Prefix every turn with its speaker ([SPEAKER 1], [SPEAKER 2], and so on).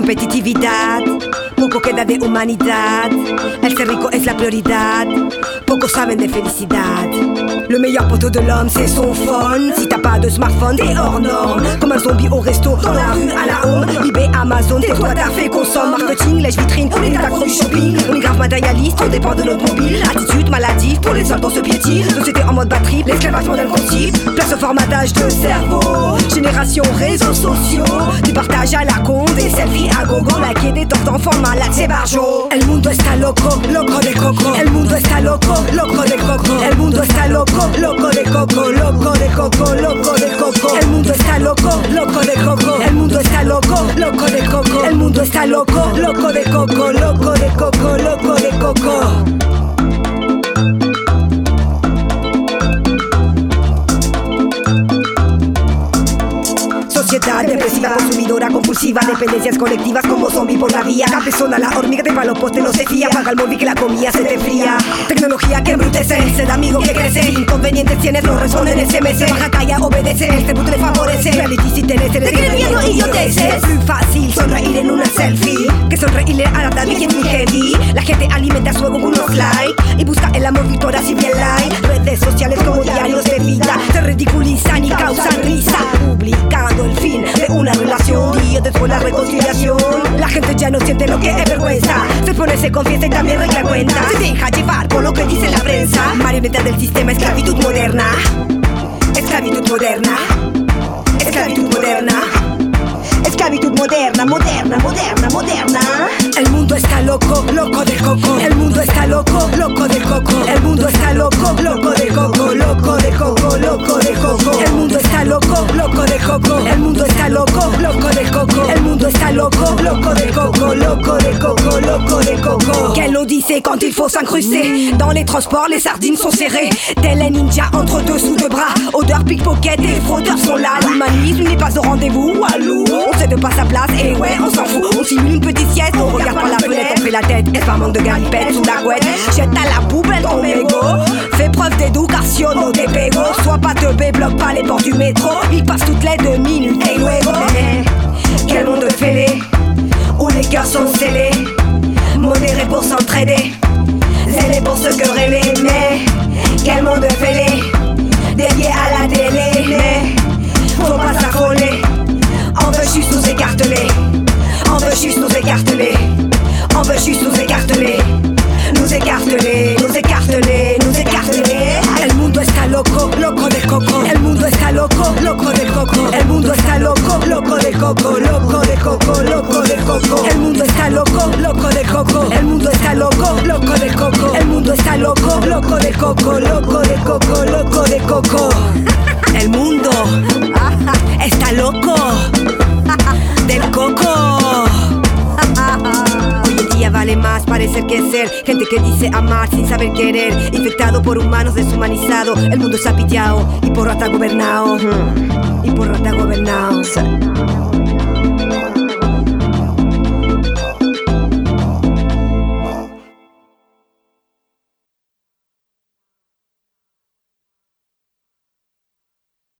[SPEAKER 1] competitividad, poco queda de humanidad. El ser rico es la prioridad, pocos saben de felicidad. Le meilleur poteau de l'homme, c'est son phone. Si t'as pas de smartphone, t'es hors norme. Comme un zombie au resto, dans la rue, à la home. eBay, Amazon, t'es toi, t'as fait consomme. Marketing, lèche vitrine, on est du shopping. Matérialiste, on dépend de notre mobile. Attitude maladie, pour les soldes, on se piétine. Société en mode batterie, l'esclavage modèle continue. Place au formatage de cerveau. Génération réseaux sociaux. Du partage à la con, des selfies à gogo. Liker des torts d'enfants malades, c'est barjo. El mundo está loco, loco de coco. El mundo está loco, loco de coco. El mundo está loco, loco de coco, loco de coco, loco de coco. El mundo está loco, loco de coco. El mundo está loco, loco de coco. El mundo está loco, loco de coco, loco de coco, loco de Depresiva, consumidora compulsiva, dependencias colectivas como zombie por la vía. Cabezona, la hormiga de palo poste no se fía. Paga el móvil que la comida se te fría. Tecnología que embrutece, ser amigo que crece. Inconvenientes tienes, no responden SMS. Baja talla, obedece, este puto le favorece. Reality si tenés, te tiene miedo y yo te sé. Es muy fácil sonreír en una selfie. Que sonreírle a la tarde y es muy heavy. La gente alimenta su ego con unos likes. Y busca el amor virtual así bien like. Redes sociales como no siente lo que es vergüenza. Se pone, se confiesa y también regla cuenta. Se deja llevar por lo que dice la prensa. Marioneta del sistema, esclavitud moderna. Esclavitud moderna. Esclavitud moderna. Esclavitud moderna, moderna, moderna, moderna. El mundo está loco, loco de coco. El mundo está loco, loco de coco. El mundo está loco, loco está loco, loco de coco, loco de coco, loco de coco. Quelle odyssée quand il faut s'incruster? Dans les transports, les sardines sont serrées. Tel un ninja entre deux sous deux bras. Odeur pickpocket et les fraudeurs sont là. L'humanisme n'est pas au rendez-vous. Walou, on sait de pas sa place et ouais, on s'en fout. On simule une petite sieste, on regarde par la fenêtre, on fait la tête. Est-ce pas manque de galipette sous la couette Jette à la poubelle ton ego. Fais preuve d'éducation, no te pego. Sois pas teubé, bloque pas les portes du métro. Il passe toutes les deux minutes et luego. Se. Mais quel monde fêlé dédié à la télé. Mais faut pas s'affoler. On veut juste nous écarteler. On veut juste nous écarteler. On veut juste nous écarteler. Nous écarteler, nous écarteler, nous écarteler. El mundo está loco, loco de coco. El mundo está loco, loco de coco. El mundo está loco, loco de coco, loco de coco, loco de coco. El mundo está loco, loco de coco. El mundo está loco, loco de coco. Mundo está loco, loco de coco, loco de coco, loco de coco. El mundo está loco del coco. Hoy en día vale más parecer que ser. Gente que dice amar sin saber querer. Infectado por humanos deshumanizado. El mundo está pillado. Y por rata gobernado.